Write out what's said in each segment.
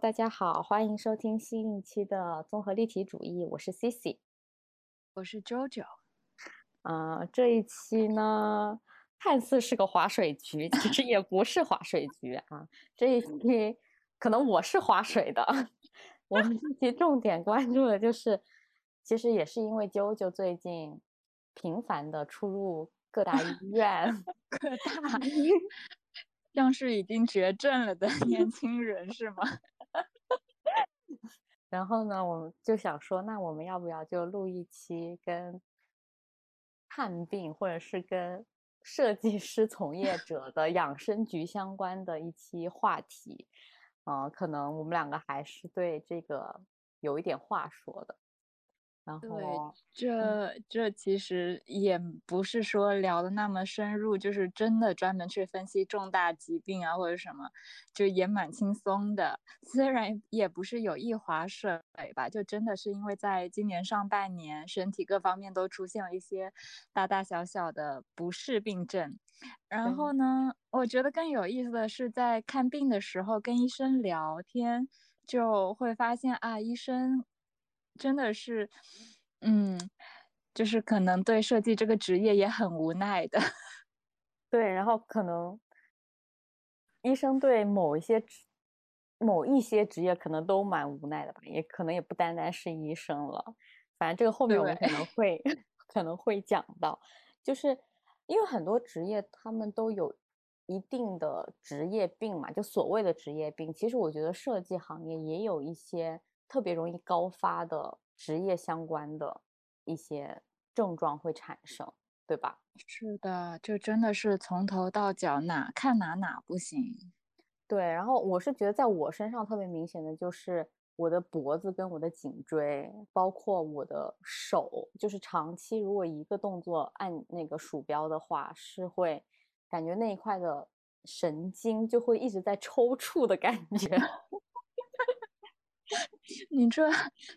大家好，欢迎收听新一期的综合立体主义，我是 Cici。我是 JoJo，啊、这一期呢，看似是个划水局，其实也不是划水局啊。这一期可能我是划水的，我们这期重点关注的就是，其实也是因为 JoJo 最近频繁的出入各大医院，各 大像是已经绝症了的年轻人是吗？然后呢，我们就想说，那我们要不要就录一期跟看病或者是跟设计师从业 者的养生局相关的一期话题？嗯、可能我们两个还是对这个有一点话说的。然对后，这这其实也不是说聊的那么深入，就是真的专门去分析重大疾病啊或者什么，就也蛮轻松的。虽然也不是有意划水吧，就真的是因为在今年上半年，身体各方面都出现了一些大大小小的不适病症。然后呢，我觉得更有意思的是，在看病的时候跟医生聊天，就会发现啊，医生真的是，嗯，就是可能对设计这个职业也很无奈的。对，然后可能医生对某一些职某一些职业可能都蛮无奈的吧，也可能也不单单是医生了。反正这个后面我们可能 会 可能会讲到，就是因为很多职业他们都有一定的职业病嘛，就所谓的职业病。其实我觉得设计行业也有一些特别容易高发的职业相关的一些症状会产生，对吧？是的，就真的是从头到脚哪看哪哪不行。对，然后我是觉得在我身上特别明显的就是我的脖子跟我的颈椎，包括我的手，就是长期如果一个动作按那个鼠标的话，是会感觉那一块的神经就会一直在抽搐的感觉。你这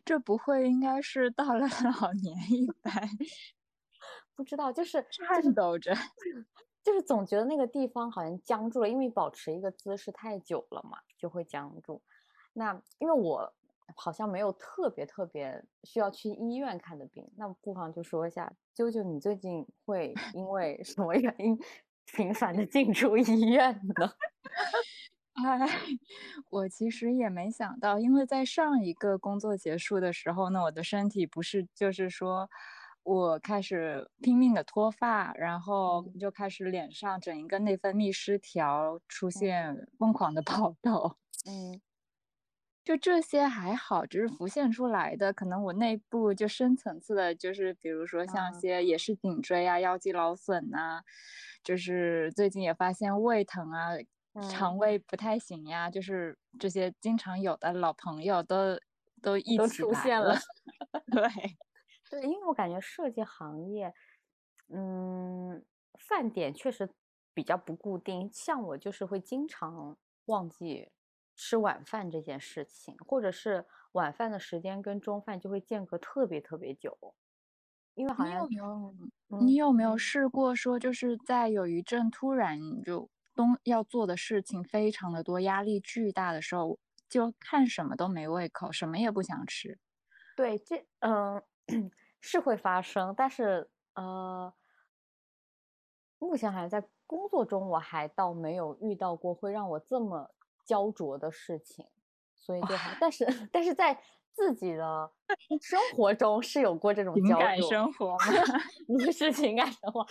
这不会应该是到了老年一般不知道，就是颤抖着？就是总觉得那个地方好像僵住了，因为保持一个姿势太久了嘛，就会僵住。那因为我好像没有特别特别需要去医院看的病，那不妨就说一下，啾啾，你最近会因为什么原因 频繁的进出医院呢？哎，我其实也没想到，因为在上一个工作结束的时候呢，我的身体不是就是说，我开始拼命的脱发，然后嗯。就开始脸上整一个内分泌失调，出现疯狂的爆痘。嗯。就这些还好，只是浮现出来的，可能我内部就深层次的，就是比如说像嗯些也是颈椎啊、腰肌劳损呐、就是最近也发现胃疼啊、肠嗯胃不太行呀，就是这些经常有的老朋友都都一都起来出现了。对，对，因为我感觉设计行业，嗯，饭点确实比较不固定。像我就是会经常忘记吃晚饭这件事情，或者是晚饭的时间跟中饭就会间隔特别特别久，因为好你像有没有嗯你有没有试过说，就是在有一阵突然就东要做的事情非常的多，压力巨大的时候，就看什么都没胃口，什么也不想吃。对这嗯 是会发生，但是呃，目前好像在工作中我还倒没有遇到过会让我这么焦灼的事情，所以就还，但是但是在自己的生活中是有过这种焦情感灼，生活吗？不是情感生活，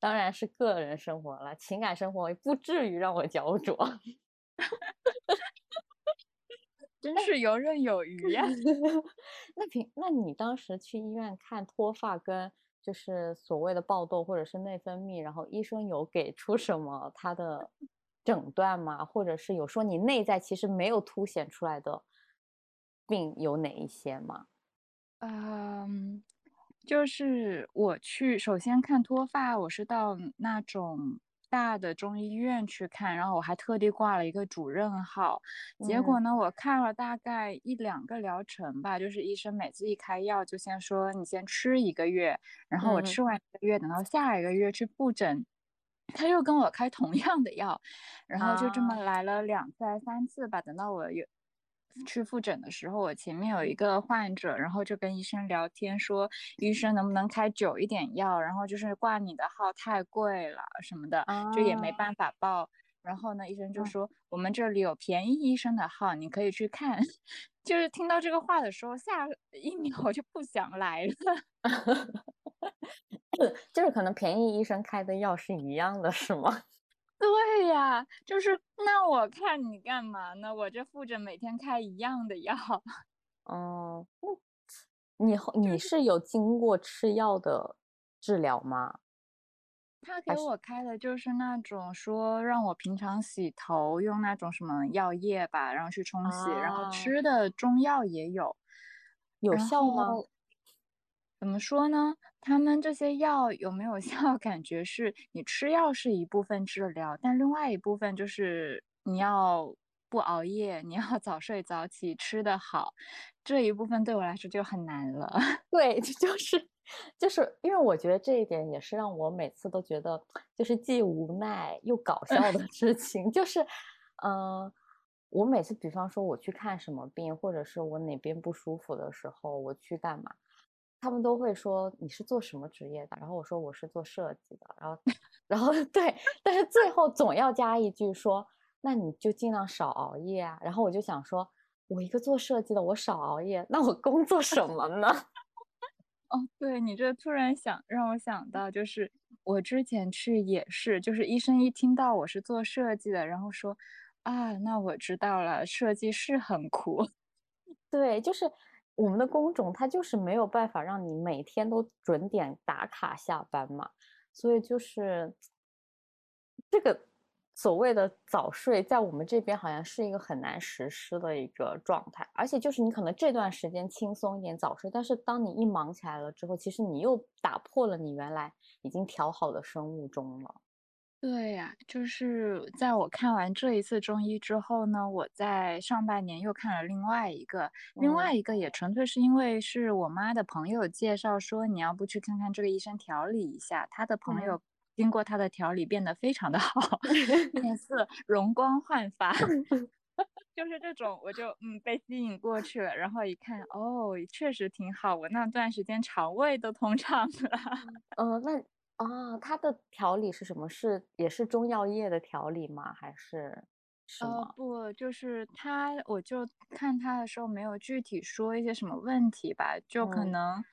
当然是个人生活了，情感生活不至于让我焦灼。真是游刃有余呀！那平，那你当时去医院看脱发跟就是所谓的爆痘或者是内分泌，然后医生有给出什么他的诊断吗？或者是有说你内在其实没有凸显出来的病有哪一些吗？嗯，就是我去首先看脱发，我是到那种大的中医院去看，然后我还特地挂了一个主任号。结果呢，我看了大概一两个疗程吧，就是医生每次一开药就先说你先吃一个月，然后我吃完一个月，等到下一个月去复诊，他又跟我开同样的药，然后就这么来了两次还三次吧，等到我有。去复诊的时候，我前面有一个患者，然后就跟医生聊天说，医生能不能开久一点药？然后就是挂你的号太贵了什么的，就也没办法报。然后呢，医生就说我们这里有便宜医生的号，你可以去看。就是听到这个话的时候，下一秒我就不想来了。就是可能便宜医生开的药是一样的，是吗？对呀，就是那我看你干嘛呢？我这复诊每天开一样的药。哦，你你是有经过吃药的治疗吗？他给我开的就是那种说让我平常洗头用那种什么药液吧，然后去冲洗，然后吃的中药也有，有效吗？怎么说呢？他们这些药有没有 效？感觉是你吃药是一部分治疗，但另外一部分就是你要不熬夜，你要早睡早起，吃得好，这一部分对我来说就很难了。对，就是就是因为我觉得这一点也是让我每次都觉得就是既无奈又搞笑的事情。就是，嗯，我每次比方说我去看什么病，或者是我哪边不舒服的时候，我去干嘛？他们都会说你是做什么职业的，然后我说我是做设计的，然后，然后对，但是最后总要加一句说，那你就尽量少熬夜啊。然后我就想说，我一个做设计的，我少熬夜，那我工作什么呢？哦，对你这突然想让我想到，就是我之前去也是，就是医生一听到我是做设计的，然后说，啊，那我知道了，设计是很苦。对，就是。我们的工种它就是没有办法让你每天都准点打卡下班嘛，所以就是这个所谓的早睡，在我们这边好像是一个很难实施的一个状态。而且就是你可能这段时间轻松一点早睡，但是当你一忙起来了之后，其实你又打破了你原来已经调好的生物钟了。对呀，就是在我看完这一次中医之后呢，我在上半年又看了另外一个，另外一个也纯粹是因为是我妈的朋友介绍说，你要不去看看这个医生调理一下，他的朋友经过他的调理变得非常的 好，脸色容光焕发，就是这种，我就嗯被吸引过去了，然后一看，哦，确实挺好，我那段时间肠胃都通畅了，嗯，那。啊，它的调理是什么？是也是中药液的调理吗？还是什么？不，就是他，我就看他的时候没有具体说一些什么问题吧，就可能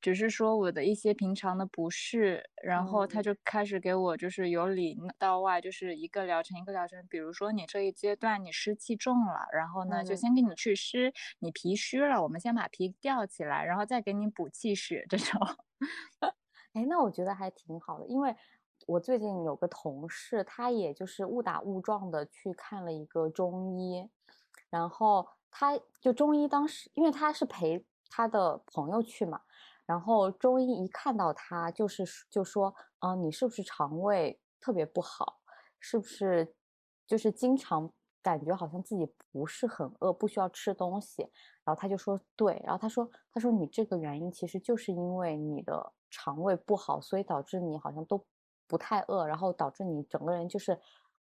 只是说我的一些平常的不适，然后他就开始给我就是由里到外就是一个疗程一个疗程，比如说你这一阶段你湿气重了，然后呢就先给你祛湿，你脾虚了，我们先把脾吊起来，然后再给你补气血这种。哎，那我觉得还挺好的，因为我最近有个同事，他也就是误打误撞的去看了一个中医，然后他就中医当时，因为他是陪他的朋友去嘛，然后中医一看到他，就是就说，啊，你是不是肠胃特别不好？是不是就是经常感觉好像自己不是很饿，不需要吃东西？然后他就说对，然后他说，他说你这个原因其实就是因为你的。肠胃不好，所以导致你好像都不太饿，然后导致你整个人就是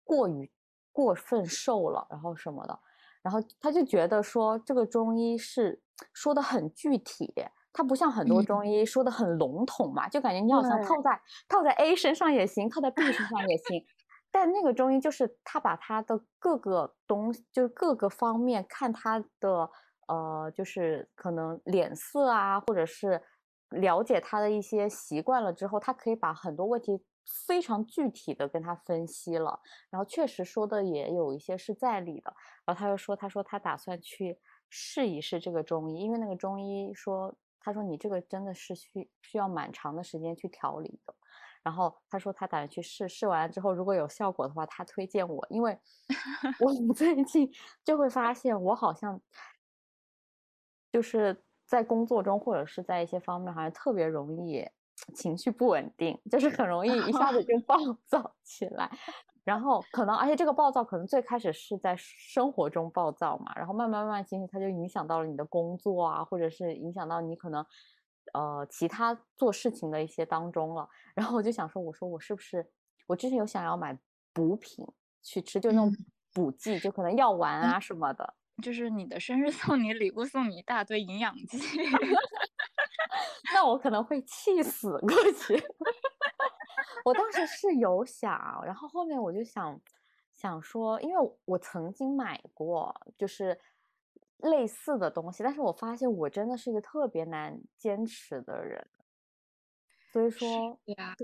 过于过分瘦了，然后什么的，然后他就觉得说这个中医是说的很具体，他不像很多中医说的很笼统嘛，就感觉你好像套在套在 A 身上也行，套在 B 身上也行，但那个中医就是他把他的各个东西，就是各个方面看他的呃，就是可能脸色啊，或者是。了解他的一些习惯了之后，他可以把很多问题非常具体的跟他分析了，然后确实说的也有一些是在理的。然后他又说，他说他打算去试一试这个中医，因为那个中医说，他说你这个真的是需需要蛮长的时间去调理的。然后他说他打算去试试完了之后，如果有效果的话，他推荐我，因为 我 最近就会发现我好像就是。在工作中或者是在一些方面，好像特别容易情绪不稳定，就是很容易一下子就 暴躁起来。然后可能，而且这个暴躁可能最开始是在生活中暴躁嘛，然后慢慢慢慢，其实它就影响到了你的工作啊，或者是影响到你可能呃其他做事情的一些当中了。然后我就想说，我说我是不是我之前有想要买补品去吃，就那种补剂，就可能药丸啊什么的。就是你的生日送你礼物，送你一大堆营养剂，那我可能会气死过去。我当时是有想，然后后面我就想想说，因为我曾经买过就是类似的东西，但是我发现我真的是一个特别难坚持的人，所以说，对呀。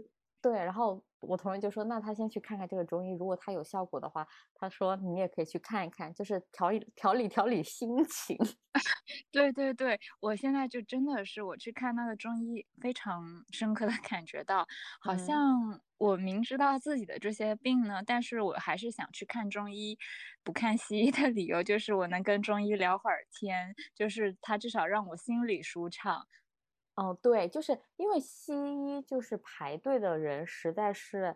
对，然后我同事就说：“那他先去看看这个中医，如果他有效果的话，他说你也可以去看一看，就是调理调理调理心情。”对对对，我现在就真的是我去看那个中医，非常深刻的 感觉到，好像我明知道自己的这些病呢，但是我还是想去看中医，不看西医的理由就是我能跟中医聊会儿天，就是他至少让我心里舒畅。哦，对，就是因为西医就是排队的人实在是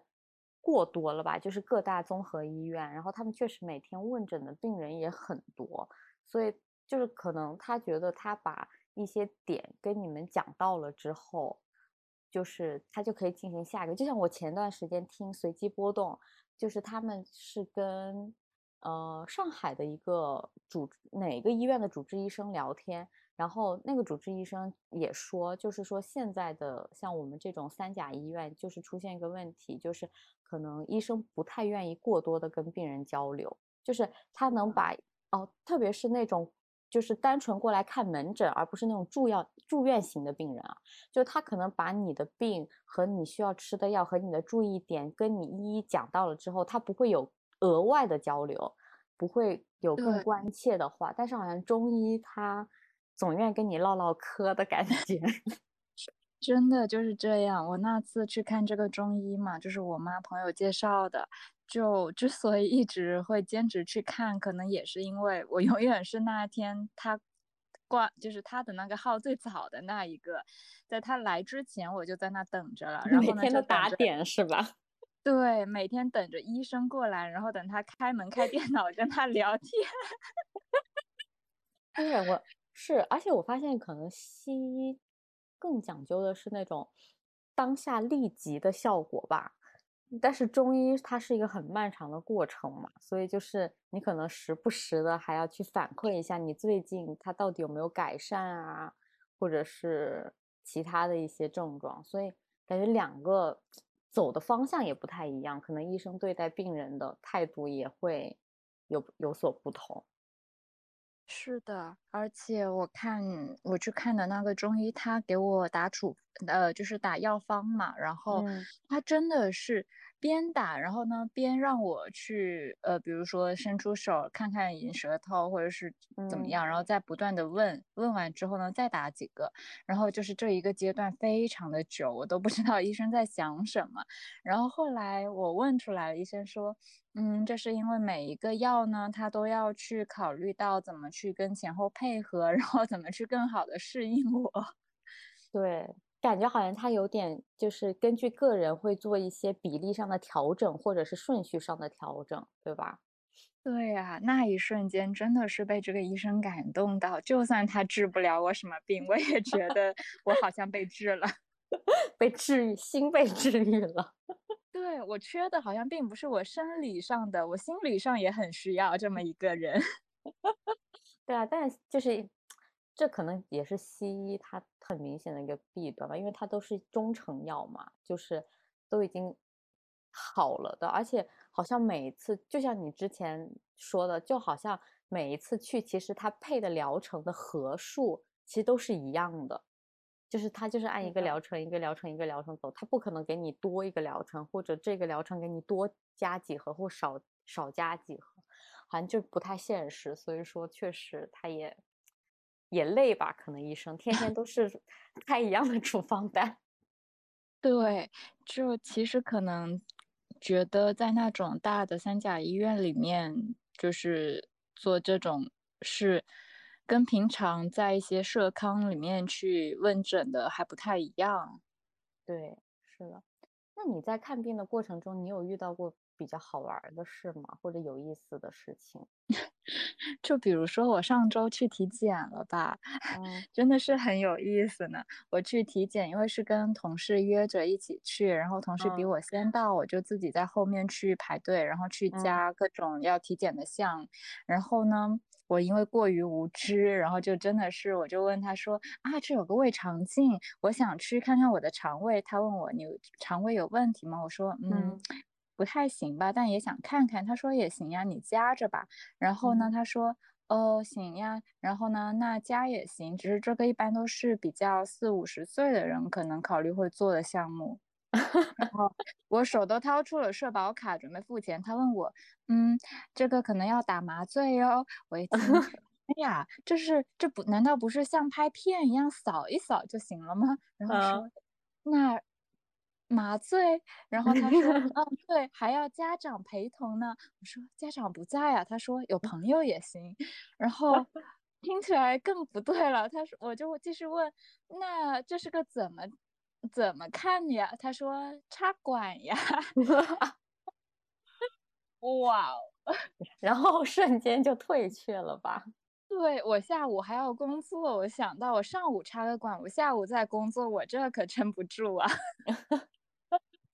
过多了吧，就是各大综合医院，然后他们确实每天问诊的病人也很多，所以就是可能他觉得他把一些点跟你们讲到了之后，就是他就可以进行下一个。就像我前段时间听随机波动，就是他们是跟呃上海的一个主哪个医院的主治医生聊天。然后那个主治医生也说，就是说现在的像我们这种三甲医院，就是出现一个问题，就是可能医生不太愿意过多的跟病人交流，就是他能把哦，特别是那种就是单纯过来看门诊，而不是那种住药住院型的病人啊，就他可能把你的病和你需要吃的药和你的注意点跟你一一讲到了之后，他不会有额外的交流，不会有更关切的话，但是好像中医他。总愿跟你唠唠嗑的感觉，真的就是这样。我那次去看这个中医嘛，就是我妈朋友介绍的。就之所以一直会坚持去看，可能也是因为我永远是那天他挂，就是他的那个号最早的那一个，在他来之前我就在那等着了。然后每天都打点是吧？对，每天等着医生过来，然后等他开门开电脑跟他聊天。对，我。是，而且我发现可能西医更讲究的是那种当下立即的效果吧，但是中医它是一个很漫长的过程嘛，所以就是你可能时不时的还要去反馈一下你最近它到底有没有改善啊，或者是其他的一些症状，所以感觉两个走的方向也不太一样，可能医生对待病人的态度也会有有所不同。是的，而且我看我去看的那个中医，他给我打处呃，就是打药方嘛，然后他真的是边打，然后呢边让我去呃，比如说伸出手看看你舌头或者是怎么样，然后再不断的问问完之后呢再打几个，然后就是这一个阶段非常的久，我都不知道医生在想什么，然后后来我问出来了，医生说。嗯，这是因为每一个药呢，它都要去考虑到怎么去跟前后配合，然后怎么去更好的适应我。对，感觉好像它有点就是根据个人会做一些比例上的调整，或者是顺序上的调整，对吧？对呀，那一瞬间真的是被这个医生感动到，就算他治不了我什么病，我也觉得我好像被治了，被治愈，心被治愈了。对我缺的好像并不是我生理上的，我心理上也很需要这么一个人。对啊，但就是这可能也是西医它很明显的一个弊端吧，因为它都是中成药嘛，就是都已经好了的，而且好像每一次，就像你之前说的，就好像每一次去，其实它配的疗程的合数其实都是一样的。就是它就是按一个疗程一个疗程一个疗程走，它不可能给你多一个疗程，或者这个疗程给你多加几盒或少少加几盒，好像就不太现实。所以说，确实它也也累吧？可能医生天天都是开一样的处方单。对，就其实可能觉得在那种大的三甲医院里面，就是做这种事。跟平常在一些社康里面去问诊的还不太一样。对，是的。那你在看病的过程中，你有遇到过比较好玩的事吗？或者有意思的事情？就比如说我上周去体检了吧，真的是很有意思呢。我去体检，因为是跟同事约着一起去，然后同事比我先到，我就自己在后面去排队，然后去加各种要体检的项。然后呢，我因为过于无知，然后就真的是，我就问他说啊，这有个胃肠镜，我想去看看我的肠胃。他问我你肠胃有问题吗？我说嗯。不太行吧，但也想看看。他说也行呀，你加着吧。然后呢，他说哦行呀。然后呢，那加也行，只是这个一般都是比较四五十岁的人可能考虑会做的项目。然后 我手都掏出了社保卡准备付钱，他问我嗯，这个可能要打麻醉哟。我一听，哎呀，这是这不难道不是像拍片一样扫一扫就行了吗？然后说那。麻醉，然后他说，嗯，对，还要家长陪同呢。我说家长不在啊，他说有朋友也行。然后听起来更不对了。他说，我就继续问，那这是个怎么怎么看呀？他说插管呀。哇哦，然后瞬间就退却了吧？对我下午还要工作，我想到我上午插个管，我下午再工作，我这可撑不住啊。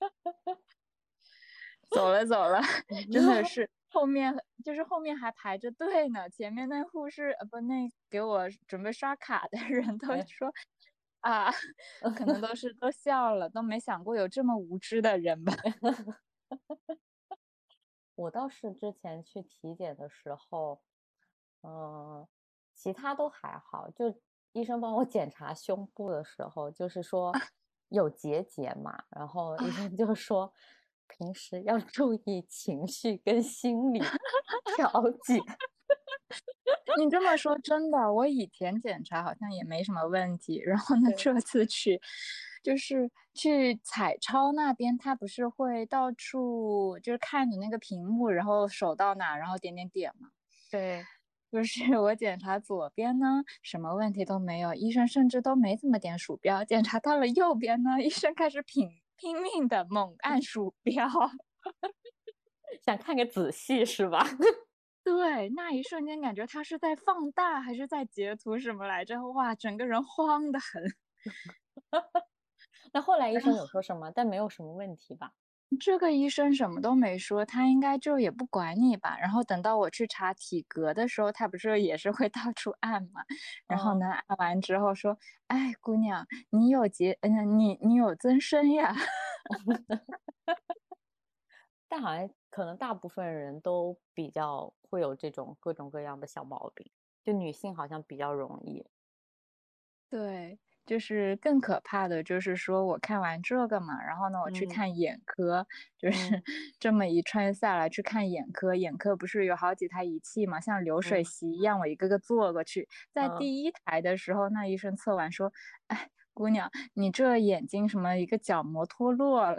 走了走了，真的是 后面就是后面还排着队呢，前面那护士呃不那给我准备刷卡的人都说啊，可能都是都笑了，都没想过有这么无知的人吧。我倒是之前去体检的时候，嗯，其他都还好，就医生帮我检查胸部的时候，就是说。有结节嘛？然后医生就说，平时要注意情绪跟心理调节。你这么说真的，我以前检查好像也没什么问题。然后呢，这次去就是去彩超那边，他不是会到处就是看你那个屏幕，然后手到哪，然后点点点嘛。对。就是我检查左边呢，什么问题都没有，医生甚至都没怎么点鼠标。检查到了右边呢，医生开始拼拼命的猛按鼠标，想看个仔细是吧？对，那一瞬间感觉他是在放大还是在截图什么来着？哇，整个人慌得很。那后来医生有说什么？但没有什么问题吧？这个医生什么都没说，他应该就也不管你吧。然后等到我去查体格的时候，他不是也是会 到处按嘛？然后呢，按完之后说：“哎，姑娘，你有结，嗯，你你有增生呀。”但好像可能大部分人都比较会有这种各种各样的小毛病，就女性好像比较容易。对。就是更可怕的就是说，我看完这个嘛，然后呢，我去看眼科，就是 这么一串下来去看眼科，眼科不是有好几台仪器嘛，像流水席一样，我一个个坐过去，在第一台的时候，那医生测完说，哎，姑娘，你这眼睛什么一个角膜脱落了，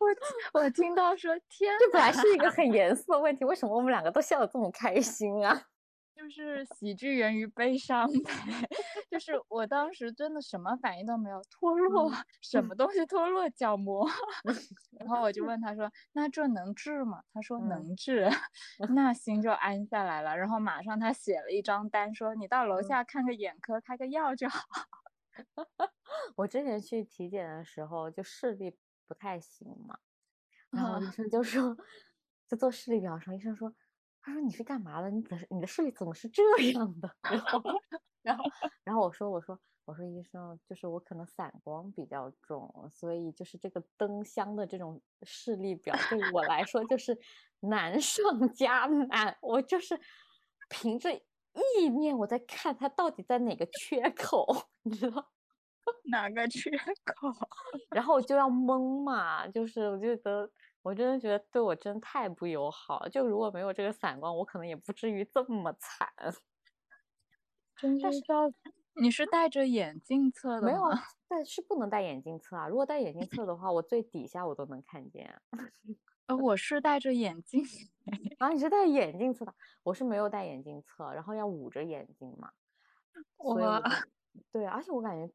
我我听到说，天，这本来是一个很严肃的问题，为什么我们两个都笑得这么开心啊？就是喜剧源于悲伤呗，就 是我当时真的什么反应都没有，脱落什么东西脱落角膜，然后我就问他说：“那这能治吗？”他说：“能治。”那心就安下来了，然后马上他写了一张单，说：“你到楼下看个眼科，开个药就好。”我之前去体检的时候就视力不太行嘛，然后医生就说，就做视力表的时候，医生说。他说你是干嘛的？你怎你的视力怎么是这样的？然后，然后，然后我说我说我说医生，就是我可能散光比较重，所以就是这个灯箱的这种视力表对我来说就是难上加难。我就是凭着意念我在看它到底在哪个缺口，你知道哪个缺口？然后我就要懵嘛，就是我觉得。我真的觉得对我真太不友好。就如果没有这个散光，我可能也不至于这么惨。真是要你是戴着眼镜测的吗？没有，但是不能戴眼镜测啊。如果戴眼镜测的话，我最底下我都能看见。呃，我是戴着眼镜。啊，你 是戴眼镜测的？我是没有戴眼镜测，然后要捂着眼睛嘛。我，对，而且我感觉，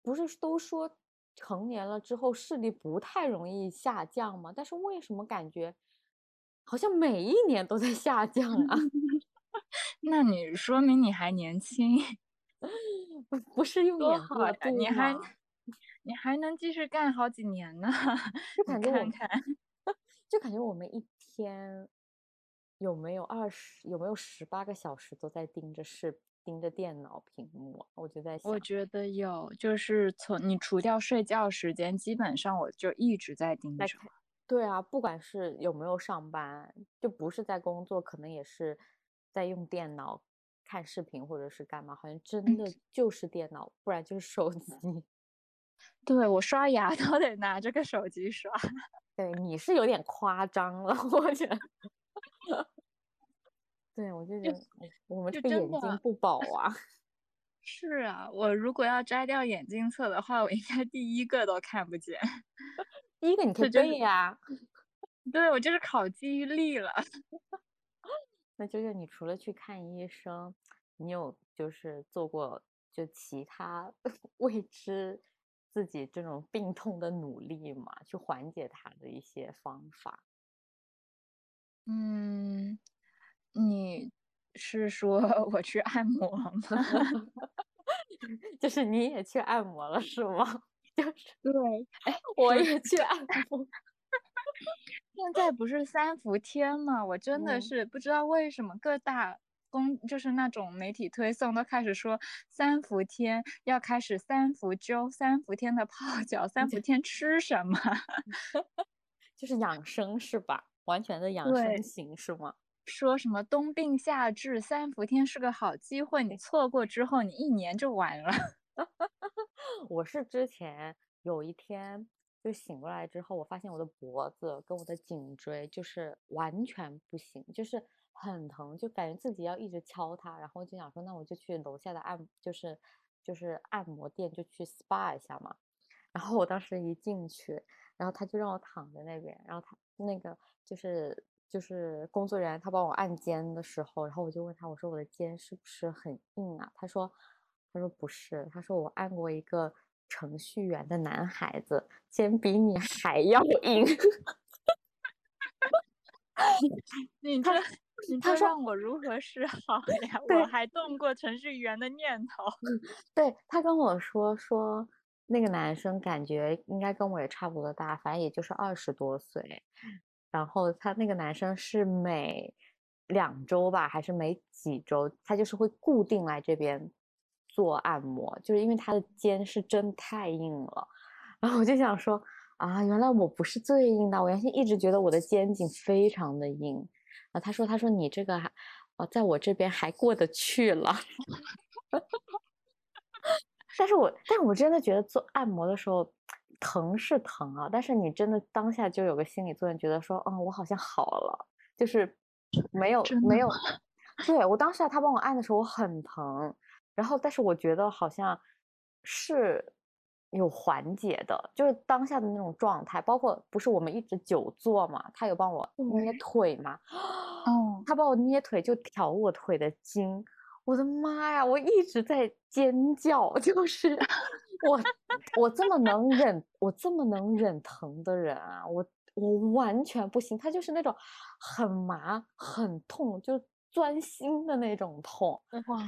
不是都说成年了之后视力不太容易下降嘛？但是为什么感觉好像每一年都在下降啊？那你说明你还年轻，不是用眼过度你还你还能继续干好几年呢？就感觉看看，就感觉我们一天有没有二十，有没有十八个小时都在盯着视盯着电脑屏幕？我就在想，我觉得有，就是从你除掉睡觉时间，基本上我就一直在盯着。对啊，不管是有没有上班，就不是在工作，可能也是。在用电脑看视频或者是干嘛，好像真的就是电脑，不然就是手机。对我刷牙都得拿这个手机刷。对，你是有点夸张了，我觉得。对，我就觉得我们这个眼睛不保啊。是啊，我如果要摘掉眼镜测的话，我应该第一个都看不见。第一个你 可以背呀。对，我就是考记忆力了。那就是你除了去看医生，你有就是做过就其他未知自己这种病痛的努力吗？去缓解它的一些方法？嗯，你是说 我去按摩吗？就是你也去按摩了是吗？就是对，哎，我也去按摩。现在不是三伏天吗？我真的是不知道为什么各大公就是那种媒体推送都开始说三伏天要开始三伏灸、三伏天的泡脚、三伏天吃什么，就是养生是吧？完全的养生型是吗？说什么冬病夏治，三伏天是个好机会，你错过之后你一年就完了。我是之前有一天。就醒过来之后，我发现我的脖子跟我的颈椎就是完全不行，就是很疼，就感觉自己要一直敲它。然后就想说，那我就去楼下的按，就是就是按摩店，就去 SPA 一下嘛。然后我当时一进去，然后他就让我躺在那边，然后他那个就是就是工作人员他帮我按肩的时候，然后我就问他，我说我的肩是不是很硬啊？他说他说不是，他说我按过一个。程序员的男孩子肩比你还要硬，你这他让我如何是好呀？我还动过程序员的念头。对他跟我说说，那个男生感觉应该跟我也差不多大，反正也就是二十多岁。然后他那个男生是每两周吧，还是每几周，他就是会固定来这边。做按摩，就是因为他的肩是真太硬了，然后我就想说啊，原来我不是最硬的，我原先一直觉得我的肩颈非常的硬啊。他说，他说你这个还，啊，在我这边还过得去了，但是我，但我真的觉得做按摩的时候疼是疼啊，但是你真的当下就有个心理作用，觉得说，嗯，我好像好了，就是没有没有，对我当时他帮我按的时候我很疼。然后，但是我觉得好像是有缓解的，就是当下的那种状态，包括不是我们一直久坐嘛，他有帮我捏腿嘛，哦，他帮我捏腿就挑我腿的筋，我的妈呀，我一直在尖叫，就是我我这么能忍，我这么能忍疼的人啊，我我完全不行，他就是那种很麻很痛，就。钻心的那种痛，哇！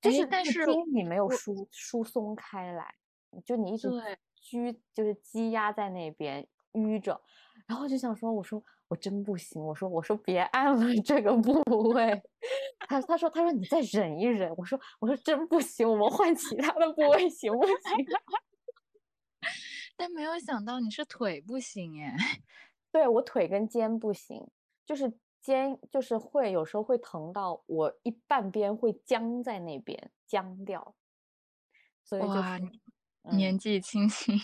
就是但是筋你没有疏疏松开来，就你一直拘，就是积压在那边淤着，然后就想说，我说我真不行，我说我说别按了这个部位，他他说他说你再忍一忍，我说我说真不行，我们换其他的部位行不行？但没有想到你是腿不行哎，对我腿跟肩不行，就是。肩就是会有时候会疼到我一半边会僵在那边僵掉，所以就是年纪轻轻，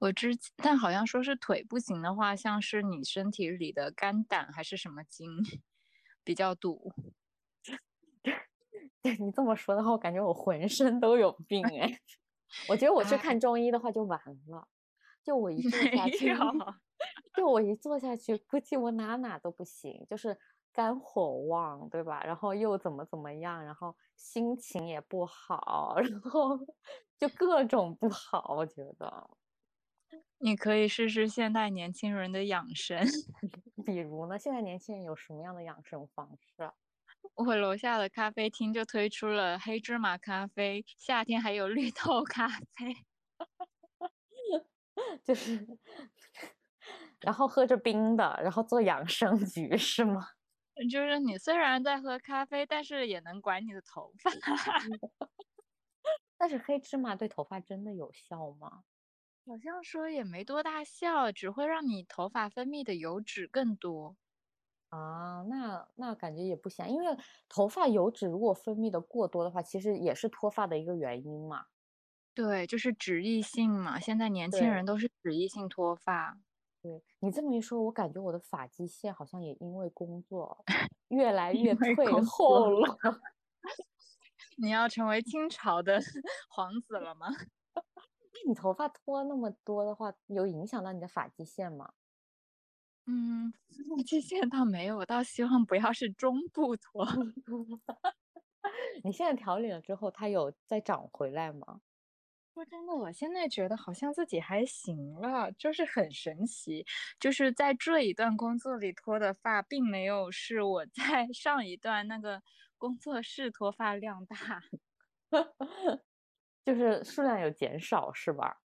我之但好像说是腿不行的话，像是你身体里的肝胆还是什么经比较堵。对你这么说的话，我感觉我浑身都有病 哎。我觉得我去看中医的话就完了，就我一坐下去，就我一坐下去，估计我哪哪都不行，就是肝火旺，对吧？然后又怎么怎么样，然后心情也不好，然后就各种不好，我觉得。你可以试试现代年轻人的养生，比如呢？现在年轻人有什么样的养生方式？我楼下的咖啡厅就推出了黑芝麻咖啡，夏天还有绿豆咖啡，就是，然后喝着冰的，然后做养生局是吗？就是你虽然在喝咖啡，但是也能管你的头发。但是黑芝麻对头发真的有效吗？好像说也没多大效，只会让你头发分泌的油脂更多。啊，那那感觉也不行，因为头发油脂如果分泌的过多的话，其实也是脱发的一个原因嘛。对，就是脂溢性嘛。现在年轻人都是脂溢性脱发。对你这么一说，我感觉我的发际线好像也因为工作 越来越退后了。你要成为清朝的 皇子了吗？你头发脱那么多的话，有影响到你的发际线吗？嗯，发际线倒没有，我倒希望不要是中部脱。你现在调理了之后，它有再长回来吗？说真的，我现在觉得好像自己还行了，就是很神奇，就是在这一段工作里脱的发，并没有是我在 上一段那个工作室脱发量大，就是数量有减少，是吧？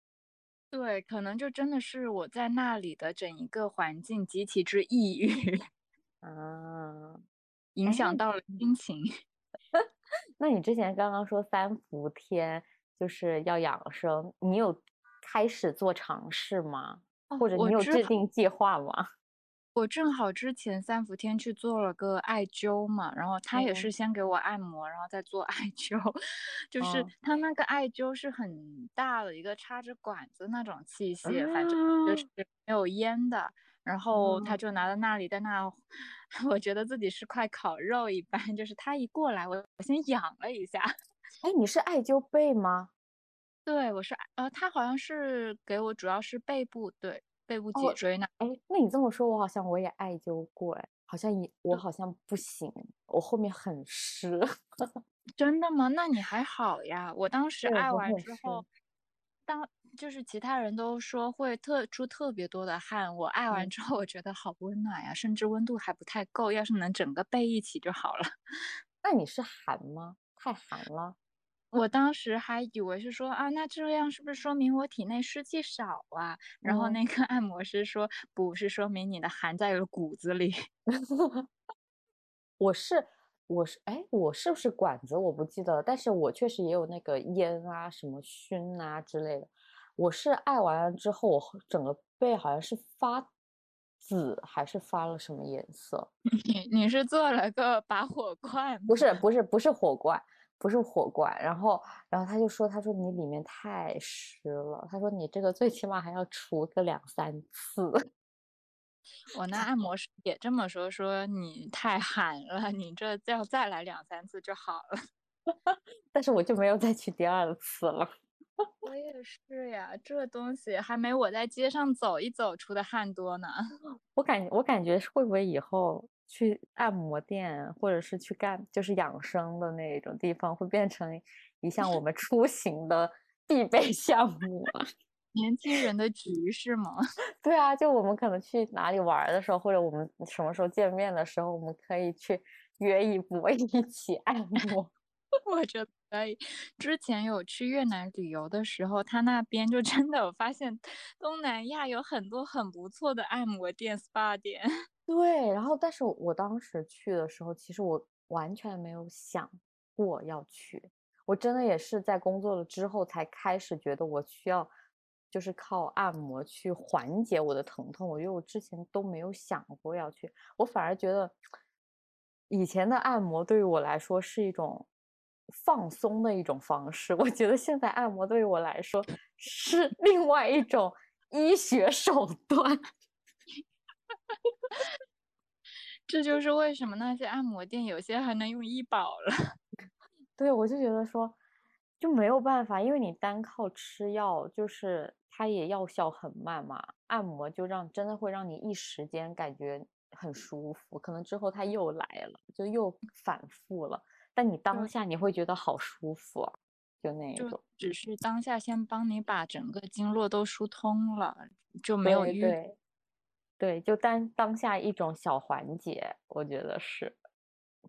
对，可能就真的是我在那里的整一个环境极其之抑郁，啊，影响到了心情。那你之前刚刚说三伏天就是要养生，你有开始做尝试吗？或者你有制定计划吗？我正好之前三伏天去做了个艾灸嘛，然后他也是先给我按摩，然后再做艾灸，就是他那个艾灸是很大的一个插着管子那种器械，反正就是没有烟的，然后他就拿到那里在那，我觉得自己是块烤肉一般，就是他一过来，我我先痒了一下。哎，你是艾灸背吗？对，我是呃，他好像是给我主要是背部，对。背部脊椎那？哎，那你这么说，我好像我也艾灸过，哎，好像也我好像不行，我后面很湿。真的吗？那你还好呀。我当时艾完之后，当就是其他人都说会特出特别多的汗，我艾完之后我觉得好温暖呀，甚至温度还不太够，要是能整个背一起就好了。那你是寒吗？太寒了。我当时还以为是说啊，那这样是不是说明我体内湿气少啊？然后那个按摩师说，不是，说明你的寒在了骨子里。我是我是哎，我是不是管子？我不记得了，但是我确实也有那个烟啊，什么熏啊之类的。我是按完了之后，我整个背好像是发紫，还是发了什么颜色？你你是做了个拔火罐？不是不是不是火罐。不是火罐，然后，然后他就说，他说你里面太湿了，他说你这个最起码还要除个两三次。我那按摩师也这么说，说你太寒了，你这要再来两三次就好了。但是我就没有再去第二次了。我也是呀，这东西还没我在街上走一走出的汗多呢。我感我感觉会不会以后？去按摩店，或者是去干就是养生的那种地方，会变成一项我们出行的必备项目啊！年轻人的局是吗？对啊，就我们可能去哪里玩的时候，或者我们什么时候见面的时候，我们可以去约一波一起按摩。我觉得可以。之前有去越南旅游的时候，他那边就真的我发现东南亚有很多很不错的按摩店、SPA 店。对，然后但是我当时去的时候，其实我完全没有想过要去，我真的也是在工作了之后才开始觉得我需要，就是靠按摩去缓解我的疼痛。我觉得我之前都没有想过要去，我反而觉得以前的按摩对于我来说是一种放松的一种方式。我觉得现在按摩对于我来说是 另外一种医学手段。这就是为什么那些按摩店有些还能用医保了。对，我就觉得说，就没有办法，因为你单靠吃药，就是它也药效很慢嘛。按摩就让真的会让你一时间感觉很舒服，可能之后它又来了，就又反复了。但你当下你会觉得好舒服，就那一种。只是当下先帮你把整个经络都疏通了，就没有对对，就当当下一种小缓解，我觉得是。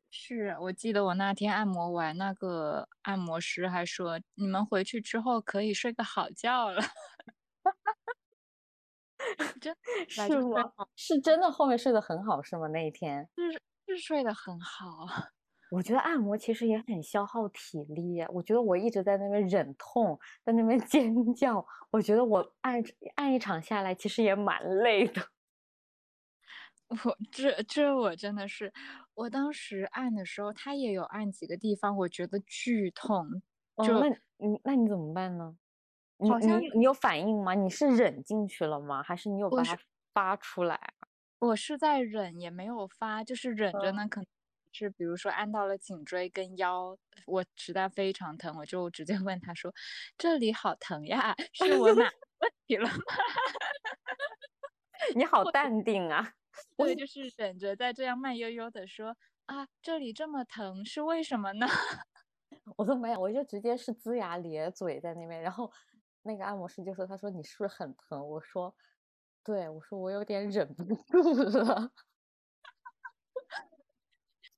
是我记得我那天按摩完，那个按摩师还说：“你们回去之后可以睡个好觉了。”真 是吗？是真的，后面睡得很好是吗？那一天是是睡得很好。我觉得按摩其实也很消耗体力。我觉得我一直在那边忍痛，在那边 尖叫。我觉得我按按一场下来，其实也蛮累的。我这这我真的是，我当时按的时候，他也有按几个地方，我觉得剧痛。就那你那你怎么办呢？你你你有反应吗？你是忍进去了吗？还是你有把它发出来？我是在忍，也没有发，就是忍着呢。可能是比如说按到了颈椎跟腰，我实在非常疼，我就直接问他说：“这里好疼呀，是我哪问题了吗？” 你好淡定啊。我，就是忍着在这样慢悠悠的说啊，这里这么疼是为什么呢？我都没有，我就直接是龇牙咧嘴在那边，然后那个按摩师就说：“他说你是不是很疼？”我说：“对，我说我有点忍不住了。”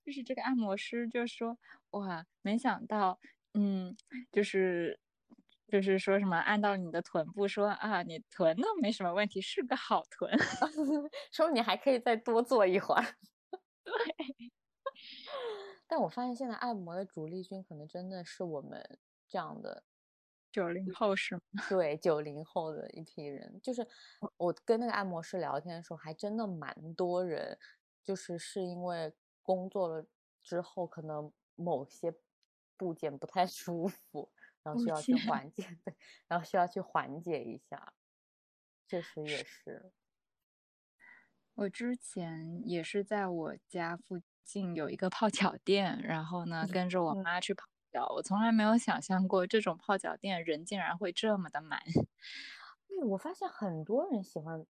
就是这个按摩师就说：“哇，没想到，嗯，就是。”就是说什么按到你的臀部，说啊，你臀都没什么问题，是个好臀，说你还可以再多做一会儿。对，但我发现现在按摩的主力军可能真的是我们这样的九零后，是吗？对，九零后的一批人，就是我跟那个按摩师聊天的时候，还真的蛮多人，就是是因为工作了之后，可能某些部件不太 舒服。然后需要去缓解，对，然后需要去缓解一下，确实也是。我之前也是在我家附近有一个泡脚店，然后呢跟着我妈去泡脚。我从来没有想象过这种泡脚店人竟然会这么的满。对，我发现很多人喜欢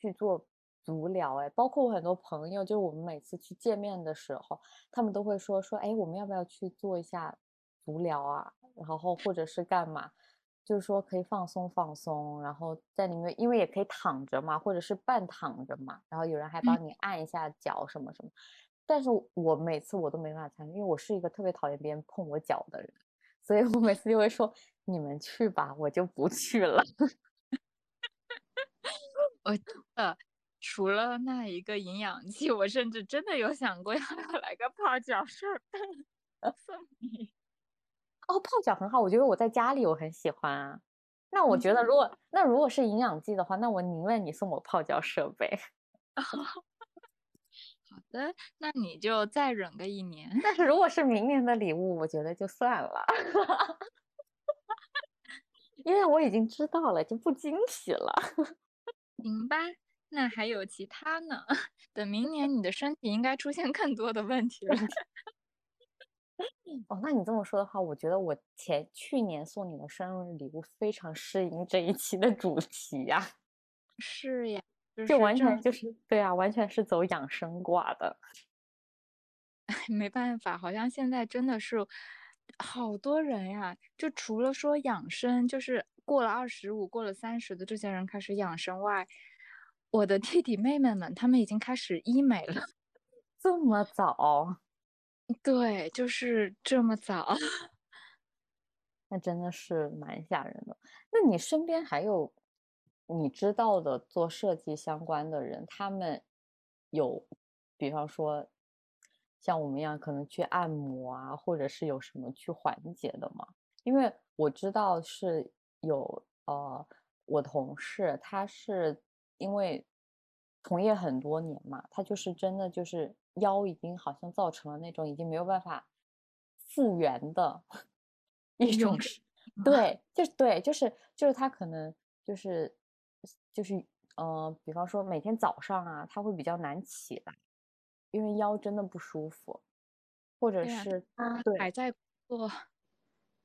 去做足疗，哎，包括我很多朋友，就是我们每次去见面的时候，他们都会说说，哎，我们要不要去做一下足疗啊？然后或者是干嘛，就是说可以放松放松，然后在里面，因为也可以躺着嘛，或者是半躺着嘛，然后有人还帮你按一下脚什么什么。但是我每次我都没办法参与，因为我是一个特别讨厌别人碰我脚的人，所以我每次就会说你们去吧，我就不去了。我呃，除了那一个营养剂，我甚至真的有想过要来个泡脚设备 送你。哦，泡脚很好，我觉得我在家里我很喜欢啊。那我觉得，如果那如果是营养剂的话，那我宁愿你送我泡脚设备。好的，那你就再忍个一年。但是如果是明年的礼物，我觉得就算了，因为我已经知道了，就不惊喜了。行吧，那还有其他呢？等明年你的身体应该出现更多的问题了。哦，那你这么说的话，我觉得我前去年送你的生日礼物非常适应这一期的主题呀。是呀，就完全就是对啊，完全是走养生挂的。没办法，好像现在真的是好多人呀，就除了说养生，就是过了二十五、过了三十的这些人开始养生外，我的弟弟妹妹们他们已经开始医美了，这么早。对，就是这么早，那真的是蛮吓人的。那你身边还有你知道的做设计相关的人，他们有，比方说像我们一样可能去按摩啊，或者是有什么去缓解的吗？因为我知道是有，呃，我同事他是因为从业很多年嘛，他就是真的就是。腰已经好像造成了那种已经没有办法复原的 一种，对，就是对，就是就是他可能就是就是呃，比方说每天早上啊，他会比较难起来，因为腰真的不舒服，或者是还在做，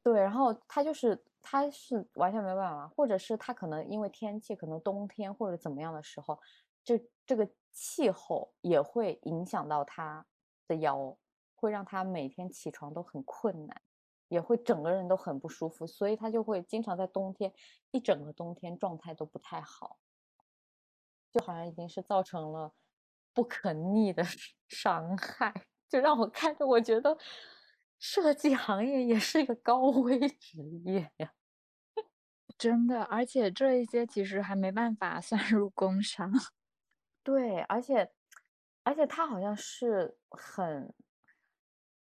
对，然后他就是他是完全没办法，或者是他可能因为天气，可能冬天或者怎么样的时候，这这个气候也会影响到他的腰，会让他每天起床都很困难，也会整个人都很不舒服，所以他就会经常在冬天一整个冬天状态都不太好，就好像已经是造成了不可逆的 伤害，就让我看着我觉得。设计行业也是一个高危职业呀，真的，而且这一些其实还没办法算 入工伤。对，而且，而且他好像是很，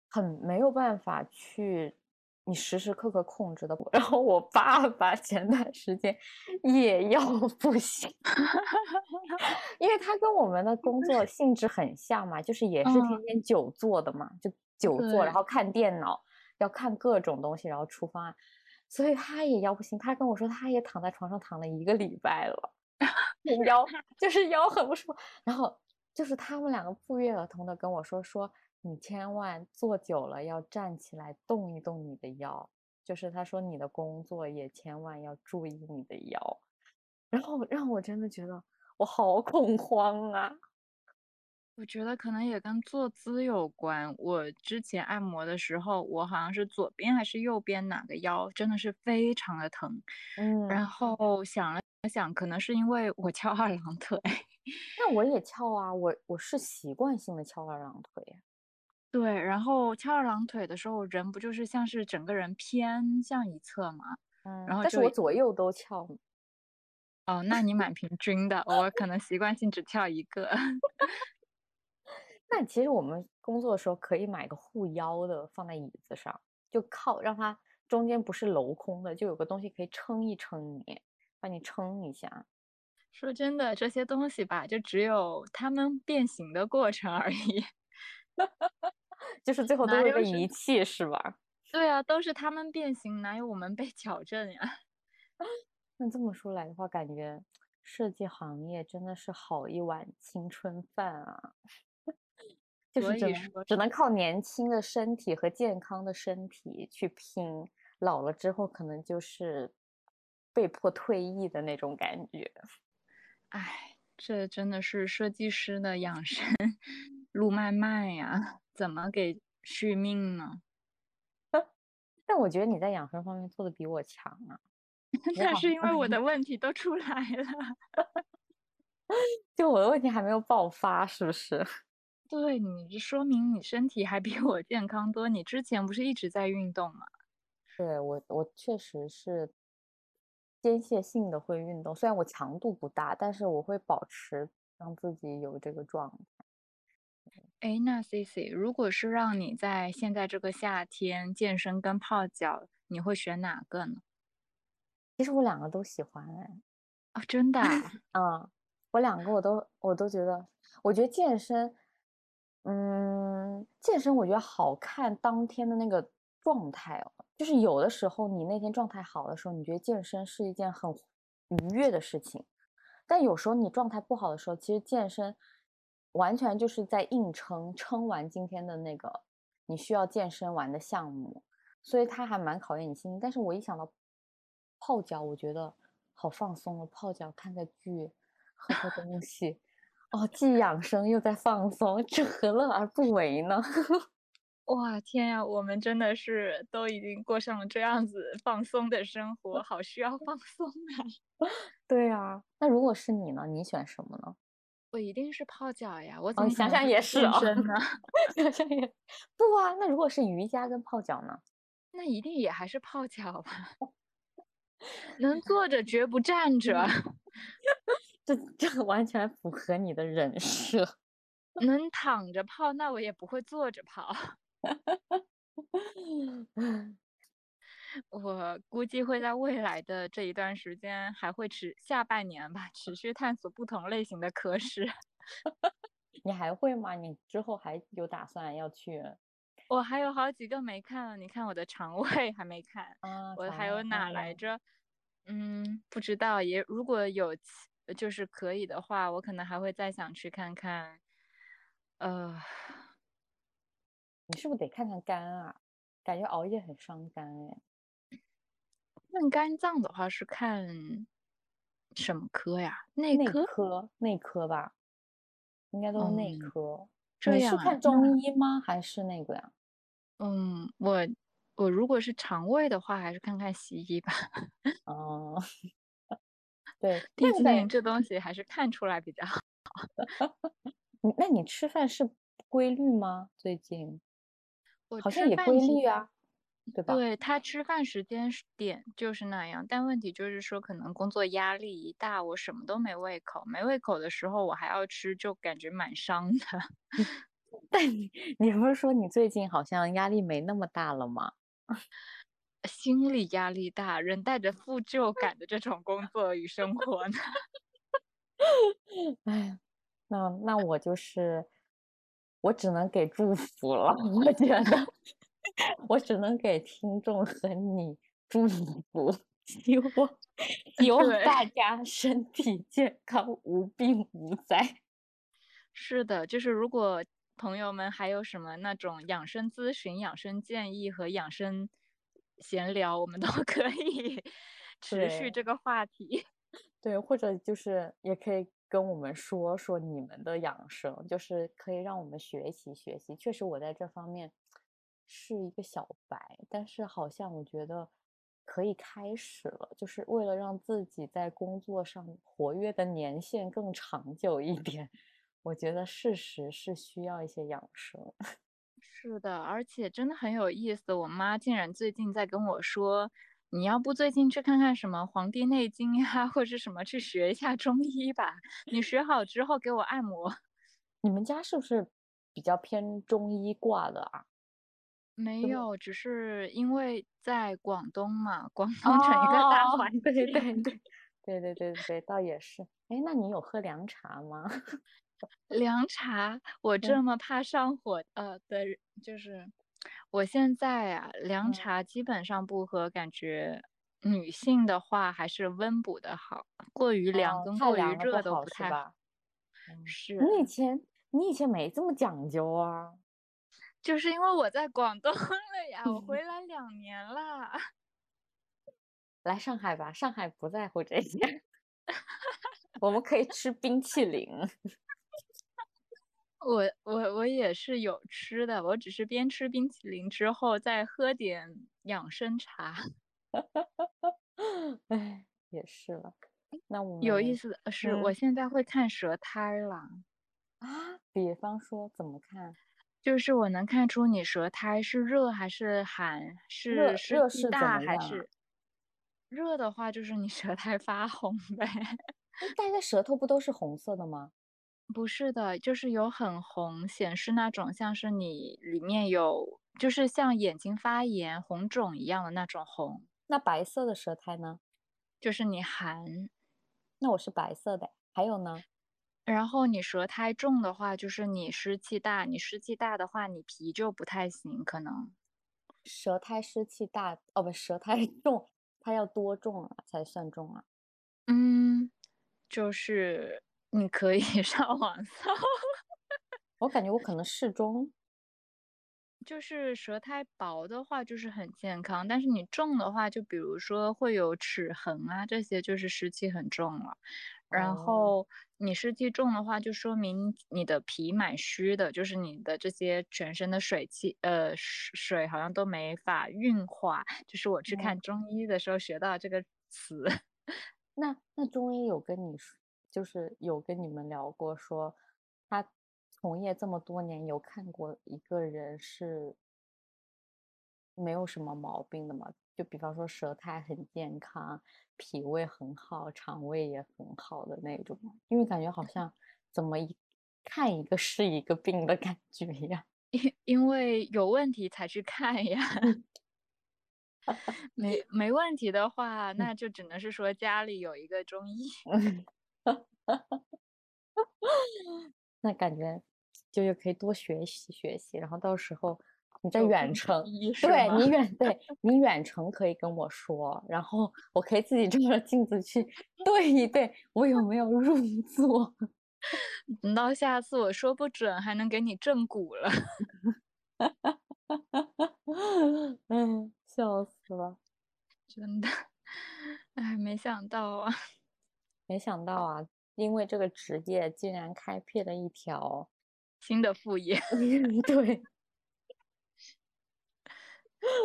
很没有办法去你时时刻刻控制的。然后我爸爸前段时间也要不行，因为他跟我们的工作性质很像嘛，就是也是天天久坐的嘛，就。久坐，然后看电脑，要看各种东西，然后出方案，所以他也腰不行。他跟我说，他也躺在床上躺了一个礼拜了，腰 就是腰很不舒服。然后就是他们两个不约而同的跟我说，说你千万坐久了要站起来动一动你的腰。就是他说你的工作也千万要注意你的腰。然后让我真的觉得我好恐慌啊。我觉得可能也跟坐姿有关。我之前按摩的时候，我好像是左边还是右边哪个腰真的是非常的疼。嗯，然后想了想，可能是因为我翘二郎腿。那我也翘啊，我我是习惯性的翘二郎腿。对，然后翘二郎腿的时候，人不就是像是整个人偏向一侧嘛？嗯，然后但是我左右都翘。哦，那你蛮平均的，我可能习惯性只翘一个。那其实我们工作的时候可以买个护腰的，放在椅子上，就靠让它中间不是镂空的，就有个东西可以撑一撑你，帮你撑一下。说真的，这些东西吧，就只有它们变形的过程而已，就是最后都会被遗弃，是吧？对啊，都是他们变形，哪有我们被矫正呀？那这么说来的话，感觉设计行业真的是好一碗青春饭啊！就是只能只能靠年轻的身体和健康的身体去拼，老了之后可能就是被迫退役的那种感觉。哎，这真的是设计师的养生路漫漫呀，怎么给续命呢？但我觉得你在养生方面做的比我强啊。那是因为我的问题都出来了，就我的问题还没有爆发，是不是？对你说明你身体还比我健康多。你之前不是一直在运动吗？对我，我确实是间歇性的会运动，虽然我强度不大，但是我会保持让自己有这个状态。哎，那 C C，如果是让你在现在这个夏天健身跟泡脚，你会选哪个呢？其实我两个都喜欢哎。哦，真的？嗯，我两个我都我都觉得，我觉得健身。嗯，健身我觉得好看当天的那个状态哦，就是有的时候你那天状态好的时候，你觉得健身是一件很愉悦的事情，但有时候你状态不好的时候，其实健身完全就是在硬撑，撑完今天的那个你需要健身完的项目，所以它还蛮考验你心情。但是我一想到泡脚，我觉得好放松哦，泡脚看个剧，喝喝东西。哦，既养生又在放松，这何乐而不为呢？哇，天呀，我们真的是都已经过上了这样子放松的生活，好需要放松啊！对啊，那如果是你呢？你选什么呢？我一定是泡脚呀！我哦，想想也是啊，想想也不啊。那如果是瑜伽跟泡脚呢？那一定也还是泡脚吧？能坐着绝不站着。这这完全符合你的人设。能躺着泡，那我也不会坐着泡。我估计会在未来的这一段时间，还会持下半年吧，持续探索不同类型的科室。你还会吗？你之后还有打算要去？我还有好几个没看，你看我的肠胃还没看。啊，我还有哪来着？嗯，不知道。也如果有。就是可以的话，我可能还会再想去看看。呃，你是不是得看看肝啊？感觉熬夜很伤肝哎。看肝脏的话是看什么科呀？内内科？内科吧，应该都是内嗯科。这样啊是看中医吗？还是那个呀？嗯，我我如果是肠胃的话，还是看看西医吧。哦，对，毕竟这东西还是看出来比较好。你那你吃饭是规律吗？最近我好像也吃饭其规律啊，对吧？对他吃饭时间点就是那样，但问题就是说，可能工作压力一大，我什么都没胃口，没胃口的时候我还要吃，就感觉蛮伤的。但你你不是说你最近好像压力没那么大了吗？心理压力大，人带着负疚感的这种工作与生活呢？哎，那那我就是，我只能给祝福了。我觉得，我只能给听众和你祝福，希望 希望大家身体健康，无病无灾。是的，就是如果朋友们还有什么那种养生咨询、养生建议和养生闲聊，我们都 可以持续这个话题。对，或者就是也可以跟我们说说你们的养生，就是可以让我们学习学习。确实，我在这方面是一个小白，但是好像我觉得可以开始了，就是为了让自己在工作上活跃的年限更长久一点。我觉得事实是需要一些养生。是的，而且真的很有意思。我妈竟然最近在跟我说，你要不最近去看看什么《黄帝内经》呀，或者什么去学一下中医吧。你学好之后给我按摩。你们家是不是比较偏中医挂的啊？没有，只是因为在广东嘛，广东整一个大环境，对对对，对 对对对对，倒也是。哎，那你有喝凉茶吗？凉茶，我嗯这么怕上火呃的人，就是我现在啊，凉嗯茶基本上不喝，感觉女性的话还是温补的好，过于凉哦跟过于热都不太好。是吧？嗯是，你以前你以前没这么讲究啊？就是因为我在广东 了呀，我回 来两年了。来上海吧，上海不在乎这些，我们可以吃冰淇淋。我我我也是有吃的，我只是边吃冰淇淋之后再喝点养生茶。哎，也是了。那我有意思的是，我嗯现在会看舌苔了。啊，比方说怎么看？就是我能看出你舌苔是热还是寒，是湿热是怎气大还是热的话，就是你舌苔发红呗。那大家舌头不都是红色的吗？不是的，就是有很红，显示那种像是你里面有，就是像眼睛发炎、红肿一样的那种红，那白色的舌苔呢？就是你寒。那我是白色的。还有呢？然后你舌苔重的话，就是你湿气大，你湿气大的话，你脾就不太行，可能。舌苔湿气大，哦不，舌苔 重，它要多重啊才算重啊？嗯，就是你可以 上网搜。我感觉我可能适中。就是舌苔薄的话，就是很健康，但是你重的话，就比如说会有齿痕啊，这些就是湿气很重了。然哦后你湿气重的话，就说明你的脾蛮虚的，就是你的这些全身的水气，呃，水水好像都没法运化。就是我去嗯看中医的时候学到这个词。那那中医有跟你说，就是有跟你们聊过说，他从业这么多年，有看过一个人是没有什么毛病的吗？就比方说舌苔很健康，脾胃很好，肠胃也很好的那种？因为感觉好像怎么一看一个是一个病的感觉呀。因因为有问题才去看呀。没没问题的话，那就只能是说家里有一个中医。那感觉就是可以多学习学习，然后到时候你在远程，对你远对你远程可以跟我说，然后我可以自己照着镜子去 对一对，我有没有入座。等到下次我说不准还能给你正骨了。嗯，笑死了。真的，哎，没想到啊，没想到啊，因为这个职业竟然开辟了一条新的副业。对，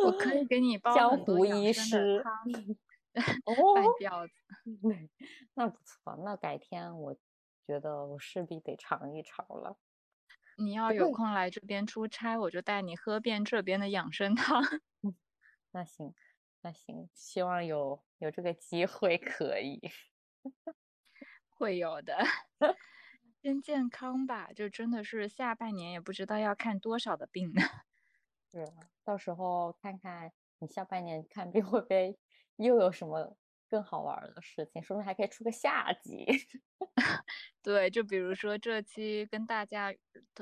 我可以给你 煲江湖医师 哦拌饺子。对，那不错，那改天我觉得我势必得尝一尝了。你要有空来这边出差，我就带你喝遍这边的养生汤。那行，那行，希望有有这个机会可以。会有的，先健康吧，就真的是下半年也不知道要看多少的病呢。是啊，到时候看看你下半年看病会不会又有什么更好玩儿的事情，说不定还可以出个下集。对，就比如说这期跟大家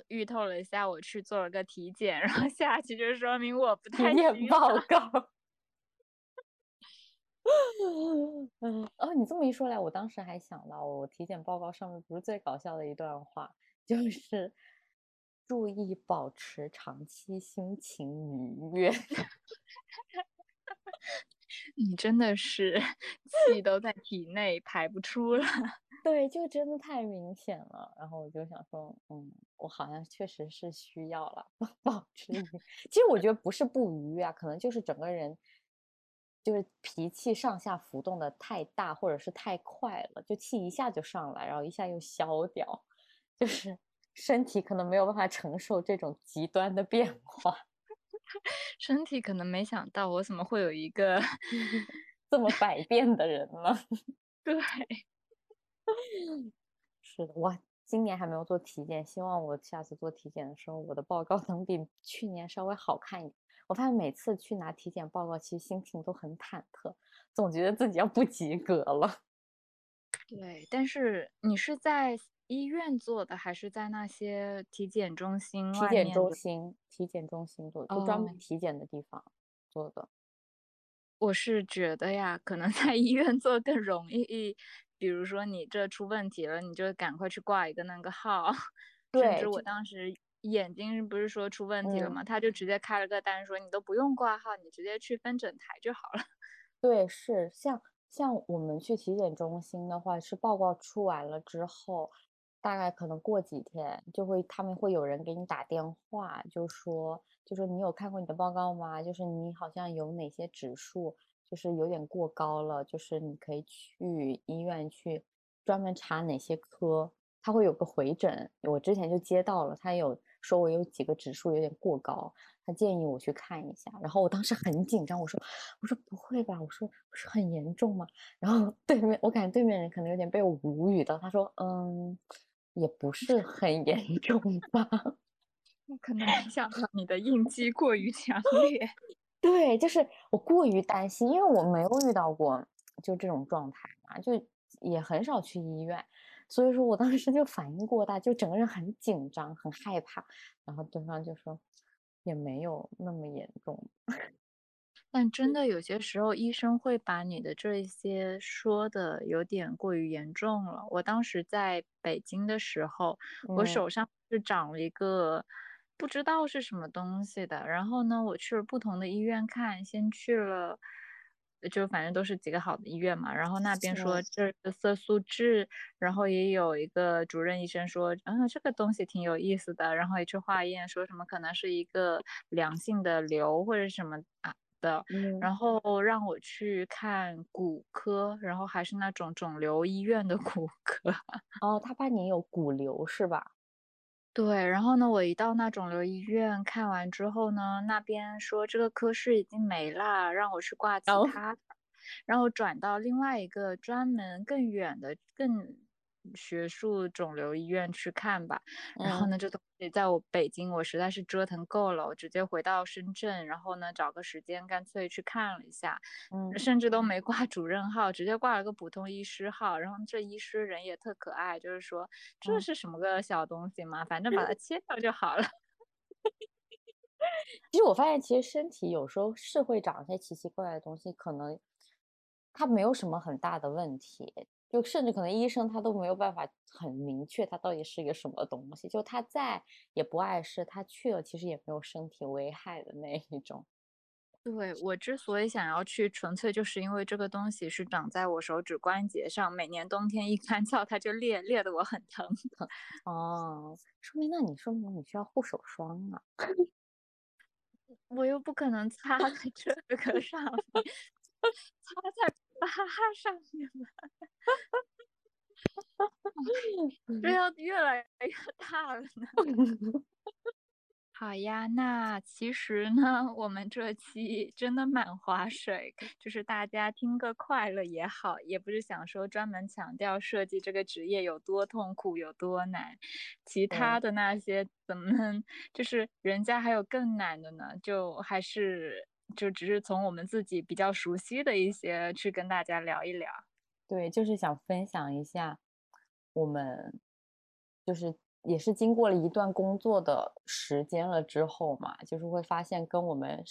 预透了一下，我去做了个体检，然后下期就说明我不体太检行报。告。嗯，哦，你这么一说来，我当时还想到，我体检报告上面不是最搞笑的一段话，就是注意保持长期心情愉悦。你真的是 气都在体内排不出了。对，就真的太明显了。然后我就想说，嗯，我好像确实是需要了保持愉。其实我觉得不是不愉悦啊，可能就是整个人就是脾气上下浮动的太大，或者是太快了，就气一下就上来，然后一下又消掉，就是 身体可能没有办法承受这种极端的变化。身体可能没想到我怎么会有一个 这么百变的人呢？对，是的，我今年还没有做体检，希望我下次做体检的时候，我的报告能比去年稍微好看一点。我发现每次去拿体检报告，其实心情都很忐忑，总觉得自己要不及格了。对，但是你是在医院做的，还是在那些体检中心体检？中心，体检中心做的，就专门哦体检的地方做的。我是觉得呀，可能在医院做更容易。比如说你这出问题了，你就赶快去挂一个那个号。甚对，至我当时眼睛不是说出问题了嗯，吗？他就直接开了个单，说你都不用挂号，你直接去分诊台就好了。对，是像像我们去体检中心的话，是报告出完了之后，大概可能过几天就会，他们会有人给你打电话，就说就说你有看过你的报告吗？就是你好像有哪些指数就是有点过高了，就是你可以去医院去专门查哪些科，他会有个回诊。我之前就接到了，他有说我有几个指数有点过高，他建议我去看一下。然后我当时很紧张，我说我说不会吧，我说不是很严重吗？然后对面我感觉对面人可能有点被我无语到，他说嗯，也不是很严重吧。我可能没想到你的应激过于强烈。对，就是我过于担心，因为我没有遇到过就这种状态嘛，就也很少去医院，所以说我当时就反应过大，就整个人很紧张，很害怕。然后对方就说也没有那么严重。但真的有些时候，医生会把你的这一些说的有点过于严重了。我当时在北京的时候，我嗯手上是长了一个不知道是什么东西的，然后呢，我去了不同的医院看，先去了，就反正都是几个好的医院嘛，然后那边说这是色素痣，然后也有一个主任医生说，嗯，这个东西挺有意思的，然后也去化验，说什么可能是一个良性的瘤或者什么啊的，嗯。然后让我去看骨科，然后还是那种肿瘤医院的 骨科。哦，他怕你有骨瘤是吧？对，然后呢，我一到那肿瘤医院看完之后呢，那边说这个科室已经没啦，让我去挂其哦。他的，然后转到另外一个专门更远的、更学术肿瘤医院去看吧。然后嗯呢，这东西在我北京我实在是折腾够了，我直接回到深圳，然后呢找个时间干脆去看了一下，嗯甚至都没挂主任号，直接挂了个普通医师号。然后这医师人也特可爱，就是说这嗯是什么个小东西嘛，反正把它切掉就好了。其实我发现，其实身体有时候是会长一些奇奇怪怪的东西，可能它没有什么很大的问题，就甚至可能医生他都没有办法很明确它到底是一个什么东西，就他在也不碍事，他去了其实也没有身体危害的那一种。对我之所以想要去，纯粹就是因为这个东西是长在我手指关节上，每年冬天一干燥，它就裂，裂得我很疼。哦，说明那你说明你需要护手霜啊。我又不可能擦在这个上面，擦在 疤上面吧，这 要 越来越大了呢。好呀，那其实呢，我们这期真的蛮划水，就是大家听个快乐也好，也不是想说专门强调设计这个职业有多痛苦有多难，其他的那些怎么能，就是人家还有更难的呢？就还是就只是从我们自己比较熟悉的一些去跟大家聊一聊。对，就是想分享一下我们就是。也是经过了一段工作的时间了之后嘛，就是会发现跟我们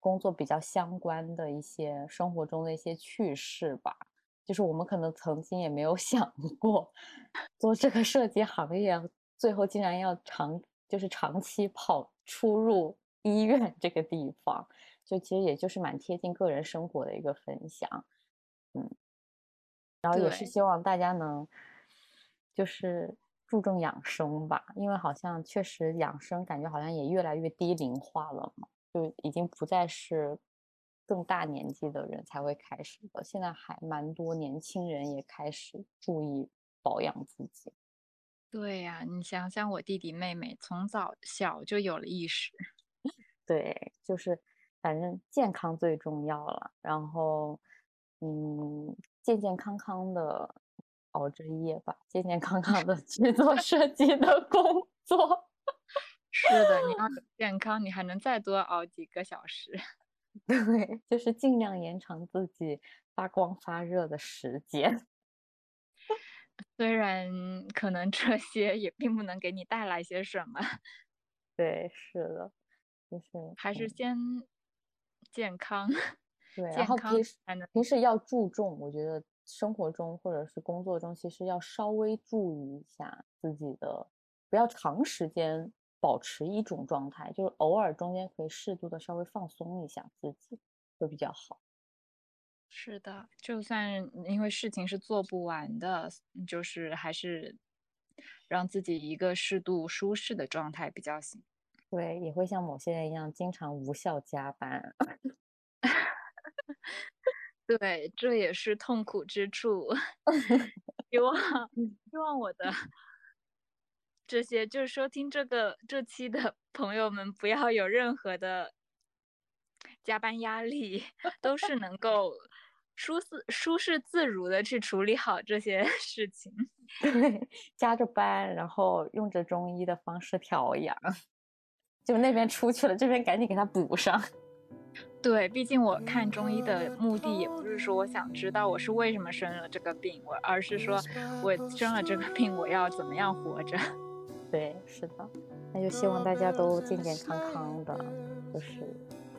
工作比较相关的一些生活中的一些趣事吧。就是我们可能曾经也没有 想过做这个设计行业，最后竟然要长就是长期跑出入医院这个地方，就其实也就是蛮贴近个人生活的一个分享，嗯，然后也是希望大家能就是。注重养生吧，因为好像确实养生感觉好像也越来越低龄化了嘛，就已经不再是更大年纪的人才会开始的，现在还蛮多年轻人也开始注意保养自己。对呀，你想想我弟弟妹妹从早小就有了意识。对，就是反正健康最重要了，然后嗯，健健康康的。熬着夜吧，健健康康的去做设计的工作。是的，你要健康，你还能再多熬几个小时。对，就是尽量延长自己发光发热的时间。虽然可能这些也并不能给你带来些什么。对，是的，就是还是先健康。对，然后平时平时要注重，我觉得。生活中或者是工作中，其实要稍微注意一下自己的，不要长时间保持一种状态，就是偶尔中间可以适度的稍微放松一下自己，会比较好。是的，就算因为事情是做不完的，就是还是让自己一个适度舒适的状态比较行。对，也会像某些人一样，经常无效加班。对，这也是痛苦之处。希望 希望我的这些就是收听这个这期的朋友们不要有任何的加班压力，都是能够舒适舒适自如的去处理好这些事情。对，加着班，然后用着中医的方式调养，就那边出去了，这边赶紧给他补上。对，毕竟我看中医的目的也不是说我想知道我是为什么生了这个病，我而是说我生了这个病，我要怎么样活着。对，是的，那就希望大家都健健康康的，就是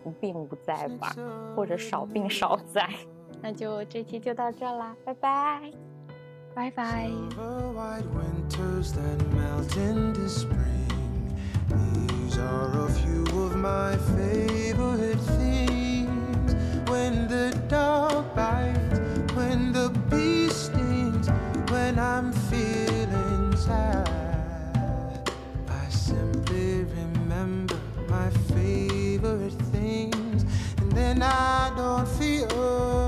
无病无灾吧，或者少病少灾。那就这期就到这啦，拜拜，拜拜。Are a few of my favorite things. When the dog bites, when the bee stings, when I'm feeling sad, I simply remember my favorite things, and then I don't feel.